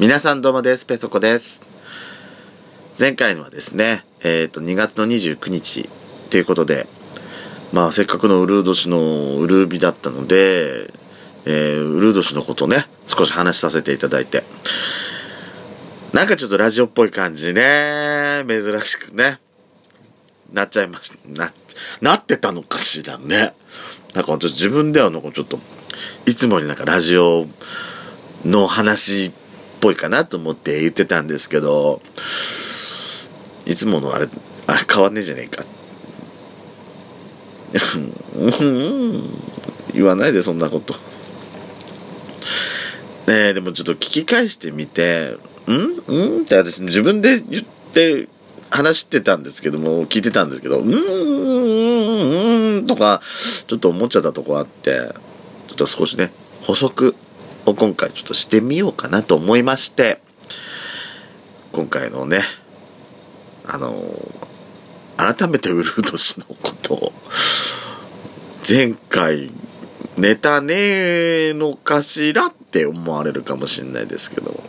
皆さんどうもです。ペソコです。前回のはですねえっ、と2月の29日ということでまあせっかくのウルー年のウルー日だったので、えー、ウルー年のことね少し話させていただいて。なんかちょっとラジオっぽい感じね。珍しくね。なっちゃいましたななってたのかしらね。なんか私自分ではなんかちょっといつもになんかラジオの話っぽいかなと思って言ってたんですけど、いつものあれ、あれ変わんねえじゃねえか。言わないでそんなこと。ねえ、でもちょっと聞き返してみて、ん？ん？って私自分で言って話してたんですけども、聞いてたんですけど、うん？うん？うん？とか、ちょっと思っちゃったとこあって、ちょっと少しね、補足を今回ちょっとしてみようかなと思いまして今回のねあの改めてウルード氏のことを前回ネタねえのかしらって思われるかもしれないですけど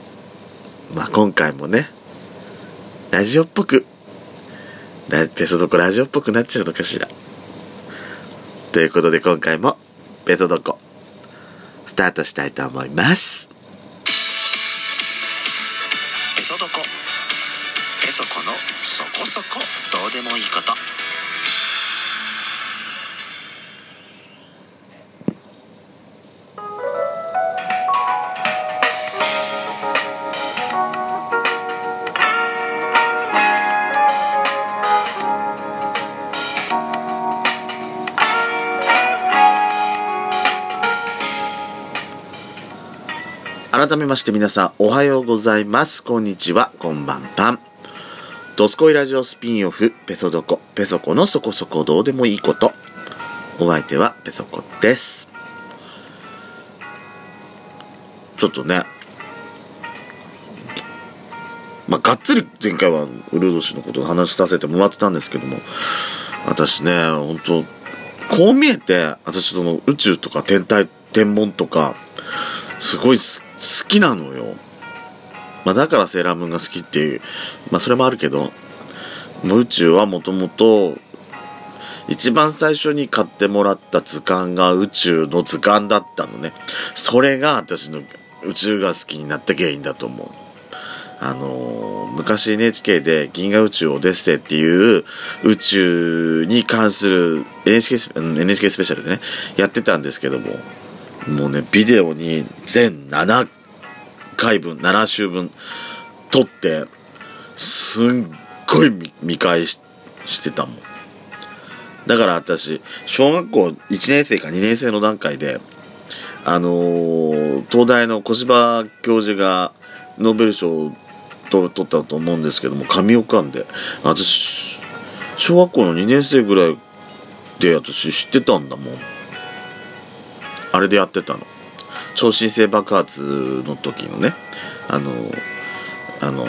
まあ今回もねラジオっぽくペソドコラジオっぽくなっちゃうのかしら。ということで今回もペソドコスタートしたいと思います。ペソドコ。ペソコのそこそこどうでもいいこと。改めまして皆さんおはようございます。こんにちは。こんばんぱんドスコイラジオスピンオフペソドコペソコのそこそこどうでもいいこと。お相手はペソコです。ちょっとねまあがっつり前回はウルド氏のことを話させてもらってたんですけども私ね本当こう見えて私その宇宙とか天体天文とかすごい好好きなのよ。まあ、だからセーラームーンが好きっていう、まあ、それもあるけど、宇宙はもともと、一番最初に買ってもらった図鑑が宇宙の図鑑だったのね。それが私の宇宙が好きになった原因だと思う。あのー、昔 NHK で銀河宇宙オデッセイっていう宇宙に関する NHK NHK スペシャルでね、やってたんですけども、もうね、ビデオに全7回分、7週分撮って、すっごい見返ししてたもん。だから私、小学校1年生か2年生の段階で、あのー、東大の小芝教授がノーベル賞を取ったと思うんですけども、神岡んで、私、小学校の2年生ぐらいで私知ってたんだもん。あれでやってたの。超新星爆発の時のね。あのあの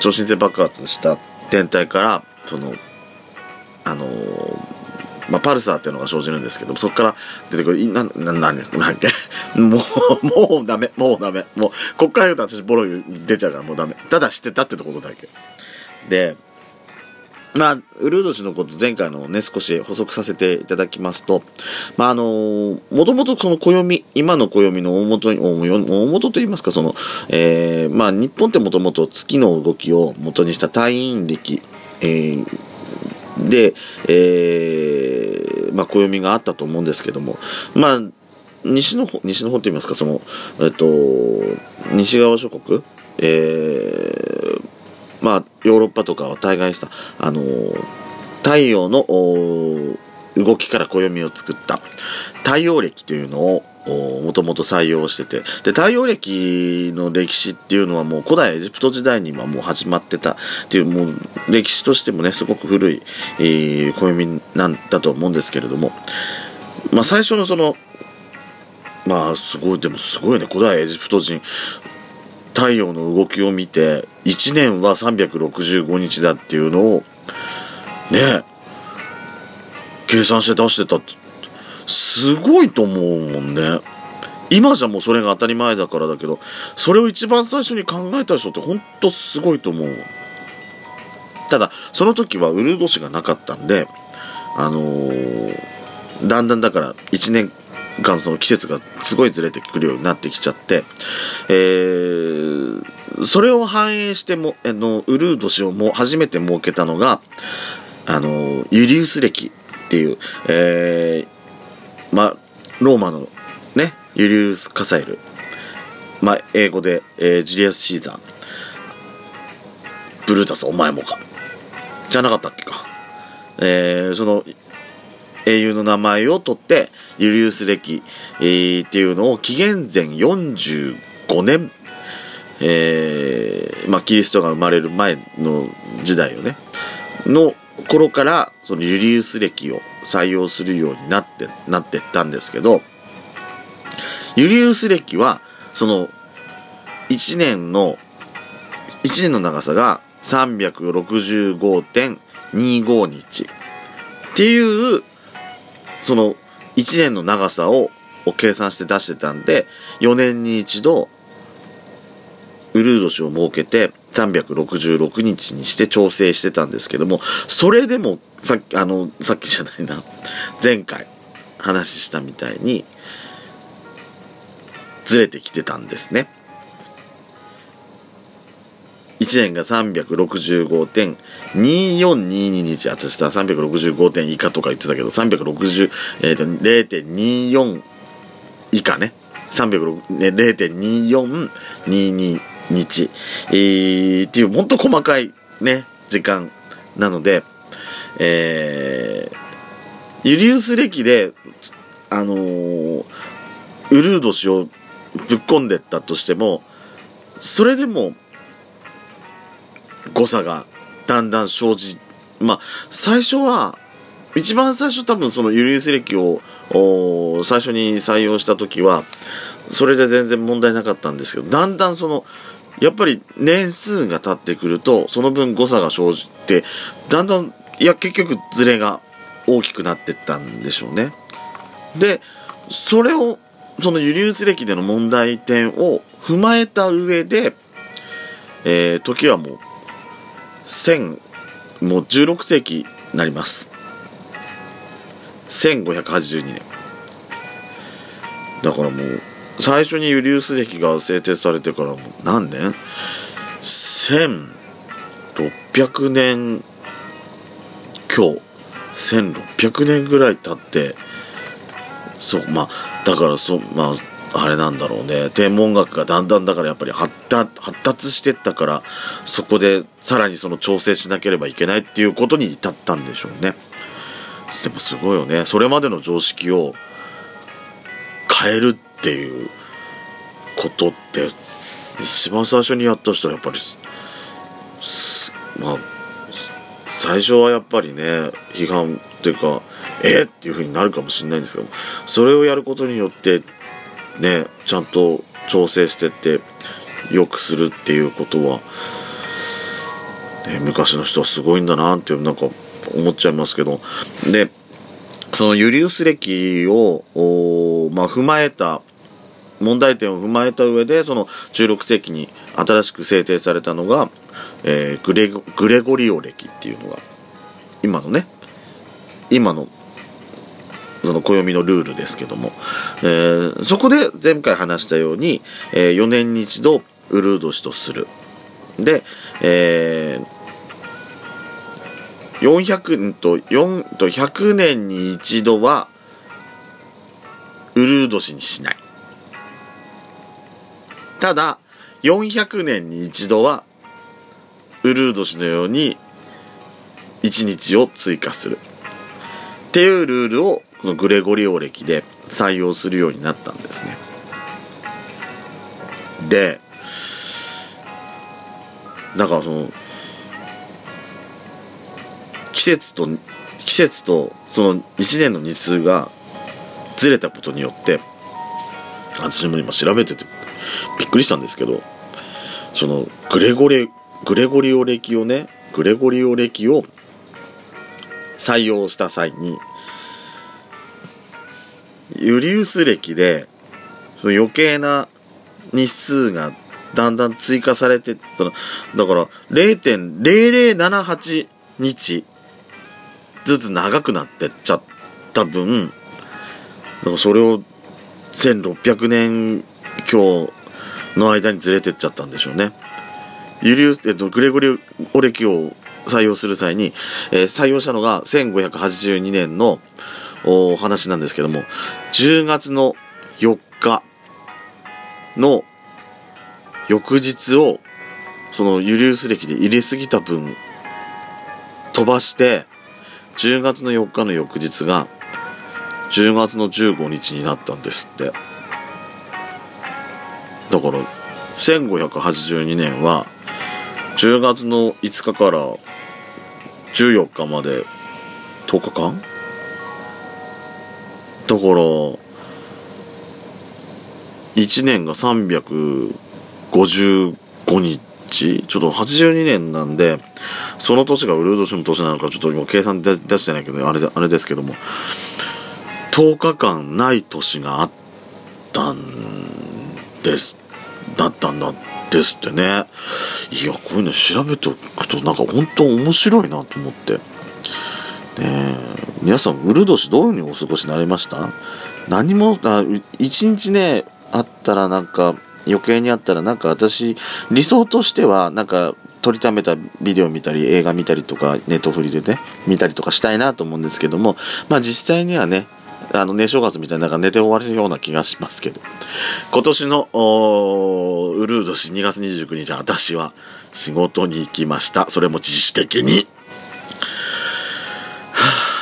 超新星爆発した天体からそのあのまあ、パルサーっていうのが生じるんですけどそこから出てくるななななんけ もうもうダメもうダメ。もうこっから言うと私ボロ出ちゃうからもうダメ。ただ知ってたってことだけ。でまあ、ウルード氏のこと前回のね、少し補足させていただきますと、まあ、あのー、もともとその暦、今の暦の大元に、大元といいますか、その、えー、まあ、日本ってもともと月の動きを元にした太陰暦、えー、で、えー、まあ、暦があったと思うんですけども、まあ、西の方、西の方といいますか、その、えっと、西側諸国、えー、まあ、ヨーロッパとかは大概した、あのー、太陽の動きから暦を作った太陽暦というのをもともと採用しててで太陽暦の歴史っていうのはもう古代エジプト時代にはもう始まってたっていうもう歴史としてもねすごく古い、えー、暦なんだと思うんですけれども、まあ、最初のそのまあすごいでもすごいね古代エジプト人。太陽の動きを見て1年は365日だっていうのをね計算して出してたってすごいと思うもんね。今じゃもうそれが当たり前だからだけどそれを一番最初に考えた人ってほんとすごいと思う。ただその時はウルード氏がなかったんであのーだんだんだから1年間その季節がすごいずれてくるようになってきちゃって、えーそれを反映してもあのウルード氏をも初めて設けたのがあのユリウス暦っていう、えーまあローマのねユリウス・カサエル、まあ、英語で、えージュリアス・シーザー。ブルータスお前もか。じゃなかったっけか、えーその英雄の名前を取ってユリウス暦、えーっていうのを紀元前45年、えーまあ、キリストが生まれる前の時代よね。の頃からそのユリウス暦を採用するようになってなってったんですけどユリウス暦はその1年の1年の長さが365.25日っていうその1年の長さをを計算して出してたんで4年に一度ウルード氏を設けて366日にして調整してたんですけどもそれでもさっきあのさっきじゃないな前回話したみたいにずれてきてたんですね。1年が365.2422日私さ365点以下とか言ってたけど360、えー、と0.24以下ね。0.2422日、えーっていうもっと細かいね時間なのでえーユリウス暦であのーウルード氏をぶっ込んでったとしてもそれでも誤差がだんだん生じまあ最初は一番最初多分そのユリウス暦を最初に採用した時はそれで全然問題なかったんですけどだんだんそのやっぱり年数が経ってくるとその分誤差が生じてだんだんいや結局ズレが大きくなってったんでしょうね。でそれをそのユリウス暦での問題点を踏まえた上で、えー時はもう1000もう16世紀になります。1582年。だからもう最初にユリウス暦が制定されてからもう何年 ?1600 年今日1600年ぐらい経ってそうまあだからそうまああれなんだろうね。天文学がだんだんだからやっぱり発達してったからそこでさらにその調整しなければいけないっていうことに至ったんでしょうね。でもすごいよね。それまでの常識を変えるっていうことって一番最初にやった人はやっぱりまあ最初はやっぱりね批判っていうかえーっていう風になるかもしれないんですけどそれをやることによってねちゃんと調整してって良くするっていうことは、ね、昔の人はすごいんだなってなんか思っちゃいますけどでそのユリウス暦を、まあ、踏まえた問題点を踏まえた上でその16世紀に新しく制定されたのが、えーグレゴリオ暦っていうのが今のね今のその暦のルールですけども、えーそこで前回話したように、え4年に一度ウルー年とする。で、えー400と4と100年に一度はウルー年にしない。ただ400年に一度はウルー年のように1日を追加する。っていうルールをこのグレゴリオ暦で採用するようになったんですね。でだからその季節と季節とその1年の日数がずれたことによって私も今調べててびっくりしたんですけどそのグレゴリグレゴリオ暦をねグレゴリオ暦を採用した際にユリウス暦で余計な日数がだんだん追加されてそのだから0.0078日ずつ長くなってっちゃった分だかそれを1600年今日の間にずれてっちゃったんでしょうね。ユリウス、えっと、グレゴリオレキを採用する際に、えー採用したのが1582年のお話なんですけども、10月の4日の翌日を、そのユリウス歴で入れすぎた分、飛ばして、10月の4日の翌日が、10月の15日になったんですって。だから、1582年は、10月の5日から14日まで10日間？だから1年が355日？ちょっと82年なんでその年がウルード氏の年なのかちょっと今計算で出してないけどあれあれですけども10日間ない年があったんです。だったんだ。ってですってね。いやこういうの調べておくとなんか本当面白いなと思って。ねえ皆さんウル年どういうふうにお過ごしになりました？何もあ一日ねあったらなんか余計にあったらなんか私理想としてはなんか撮りためたビデオ見たり映画見たりとかネットフリでね見たりとかしたいなと思うんですけどもまあ実際にはねあの、寝正月みたいな、なんか寝て終わるような気がしますけど。今年の、おーウルー年2月29日、私は仕事に行きました。それも自主的に。はあ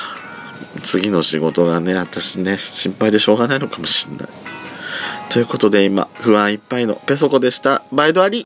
次の仕事がね、私ね、心配でしょうがないのかもしれない。ということで今、不安いっぱいのペソコでした。バイドアリ